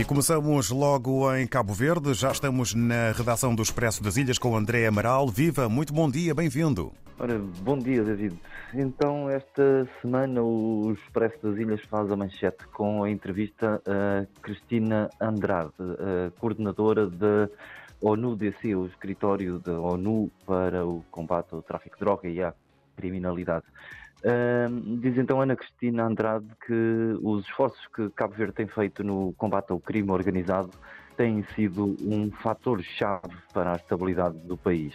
E começamos logo em Cabo Verde. Já estamos na redação do Expresso das Ilhas com André Amaral. Viva, muito bom dia, bem-vindo. Ora, bom dia, David. Então, esta semana o Expresso das Ilhas faz a manchete com a entrevista a Cristina Andrade, coordenadora da ONU-DC, o escritório da ONU para o combate ao tráfico de droga e à criminalidade. Diz então Ana Cristina Andrade que os esforços que Cabo Verde tem feito no combate ao crime organizado têm sido um fator-chave para a estabilidade do país.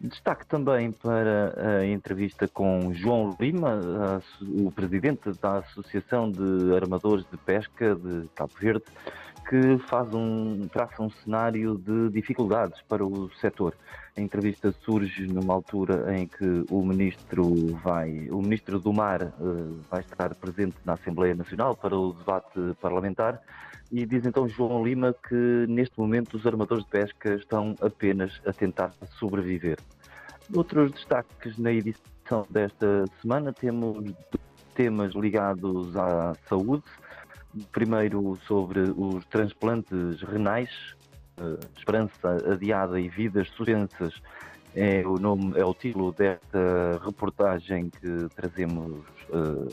Destaque também para a entrevista com João Lima, o presidente da Associação de Armadores de Pesca de Cabo Verde, que faz um, traça um cenário de dificuldades para o setor. A entrevista surge numa altura em que o ministro vai, o ministro do Mar uh, vai estar presente na Assembleia Nacional para o debate parlamentar e diz então João Lima que neste momento os armadores de pesca estão apenas a tentar sobreviver. Outros destaques na edição desta semana temos temas ligados à saúde. Primeiro sobre os transplantes renais, uh, esperança adiada e vidas suspensas é o nome, é o título desta reportagem que trazemos uh,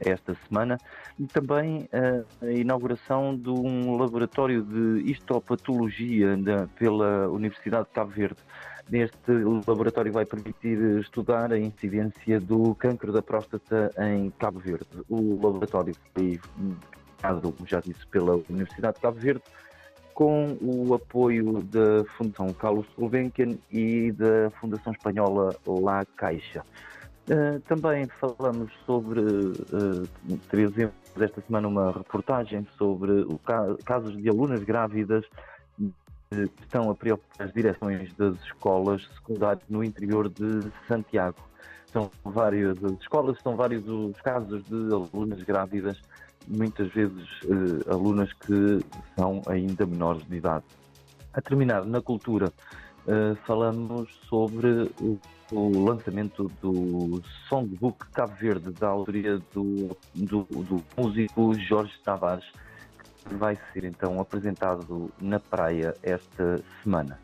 esta semana e também uh, a inauguração de um laboratório de histopatologia pela Universidade de Cabo Verde. Neste laboratório vai permitir estudar a incidência do cancro da próstata em Cabo Verde. O laboratório foi criado, como já disse, pela Universidade de Cabo Verde com o apoio da Fundação Carlos Gulbenkian e da Fundação Espanhola La Caixa. Uh, também falamos sobre, uh, exemplos esta semana uma reportagem sobre casos de alunas grávidas estão a preocupar as direções das escolas secundárias no interior de Santiago. São várias as escolas, são vários os casos de alunas grávidas muitas vezes uh, alunas que são ainda menores de idade. A terminar, na cultura, uh, falamos sobre o, o, lançamento do Songbook Cabo Verde, da autoria do, do, do músico Jorge Tavares, vai ser então apresentado na praia esta semana.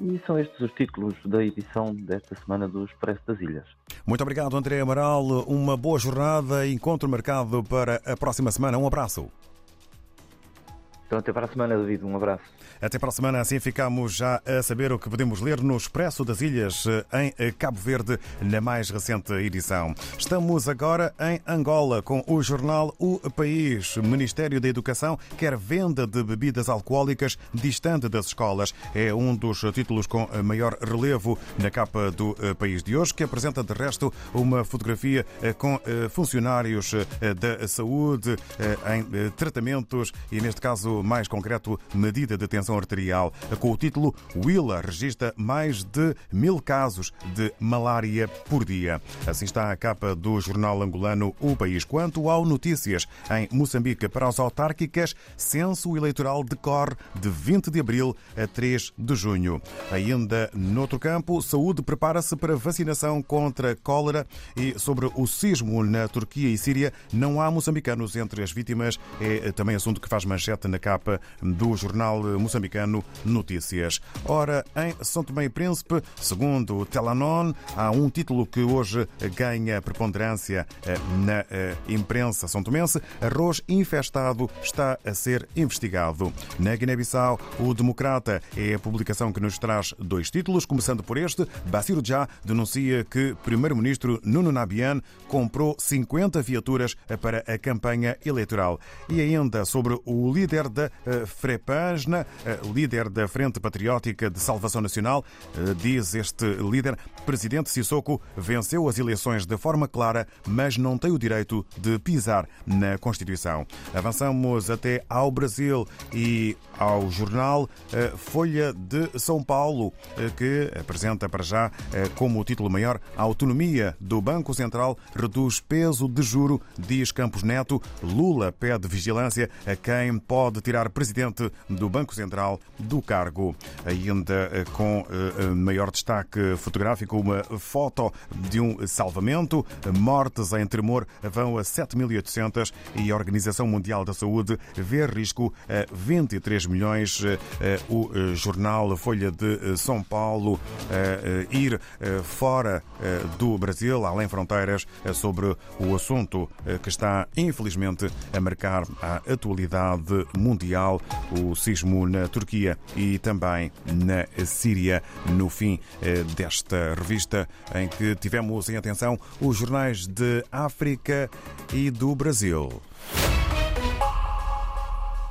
E são estes os títulos da edição desta semana do Expresso das Ilhas. Muito obrigado, André Amaral. Uma boa jornada. Encontro marcado para a próxima semana. Um abraço. Então, até para a semana, David. Um abraço. Até para a semana, assim ficamos já a saber o que podemos ler no Expresso das Ilhas, em Cabo Verde, na mais recente edição. Estamos agora em Angola com o jornal O País. Ministério da Educação quer venda de bebidas alcoólicas distante das escolas. É um dos títulos com maior relevo na capa do País de hoje, que apresenta, de resto, uma fotografia com funcionários da saúde em tratamentos e, neste caso mais concreto, medida de tensão arterial, com o título Willa registra mais de mil casos de malária por dia. Assim está a capa do jornal angolano O País. Quanto ao Notícias, em Moçambique, para as autárquicas, censo eleitoral decorre de 20 de abril a 3 de junho. Ainda noutro campo, saúde prepara-se para vacinação contra cólera e sobre o sismo na Turquia e Síria, não há moçambicanos entre as vítimas. É também assunto que faz manchete na capa do jornal moçambicano Notícias. Ora, em São Tomé e Príncipe, segundo o Telanon, há um título que hoje ganha preponderância eh, na eh, imprensa são tomense. Arroz infestado está a ser investigado. Na Guiné-Bissau, o Democrata é a publicação que nos traz dois títulos, começando por este. Baciro Já denuncia que Primeiro-Ministro Nuno Nabian comprou 50 viaturas para a campanha eleitoral. E ainda sobre o líder da eh, Frepasna, líder da Frente Patriótica de Salvação Nacional, eh, diz este líder, presidente Sissoko venceu as eleições de forma clara, mas não tem o direito de pisar na Constituição. Avançamos até ao Brasil e ao jornal eh, Folha de São Paulo, eh, que apresenta para já como título maior a autonomia do Banco Central reduz peso de juro, diz Campos Neto. Lula pede vigilância a quem pode tirar presidente do Banco Central do cargo. Ainda com maior destaque fotográfico, uma foto de um salvamento. Mortes em tremor vão a 7.800 e a Organização Mundial da Saúde vê risco a 23 milhões. O jornal Folha de São Paulo ir fora do Brasil, além fronteiras, sobre o assunto que está, infelizmente, a marcar a atualidade mundial, o sismo na Turquia e também na Síria, no fim desta revista em que tivemos em atenção os jornais de África e do Brasil.